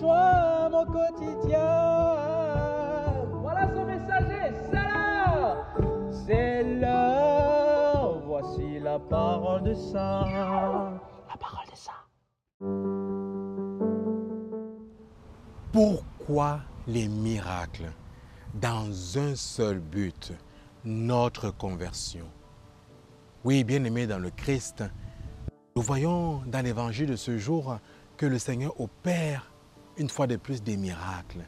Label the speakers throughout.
Speaker 1: mon quotidien.
Speaker 2: Voilà son messager, c'est l'heure.
Speaker 1: C'est l'heure, voici la parole de ça.
Speaker 2: La parole de ça.
Speaker 3: Pourquoi les miracles? Dans un seul but, notre conversion. Oui, bien aimé dans le Christ, nous voyons dans l'évangile de ce jour que le Seigneur opère une fois de plus des miracles.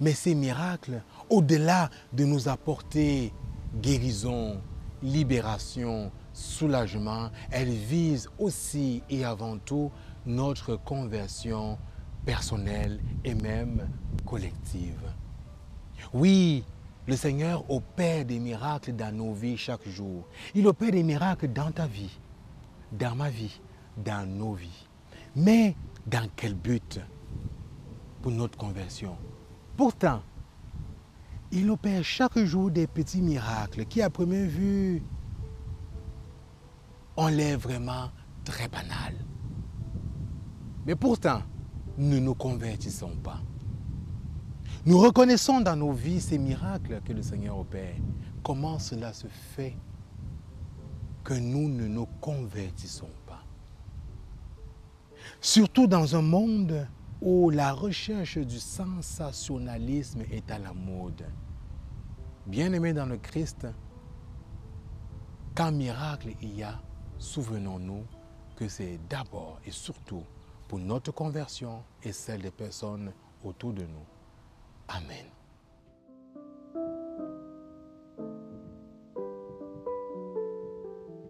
Speaker 3: Mais ces miracles, au-delà de nous apporter guérison, libération, soulagement, elles visent aussi et avant tout notre conversion personnelle et même collective. Oui, le Seigneur opère des miracles dans nos vies chaque jour. Il opère des miracles dans ta vie, dans ma vie, dans nos vies. Mais dans quel but? Pour notre conversion. Pourtant, il opère chaque jour des petits miracles qui, à première vue, ont l'air vraiment très banals. Mais pourtant, nous ne nous convertissons pas. Nous reconnaissons dans nos vies ces miracles que le Seigneur opère. Comment cela se fait que nous ne nous convertissons pas? Surtout dans un monde où la recherche du sensationnalisme est à la mode. Bien-aimés dans le Christ, quand miracle il y a, souvenons-nous que c'est d'abord et surtout pour notre conversion et celle des personnes autour de nous. Amen.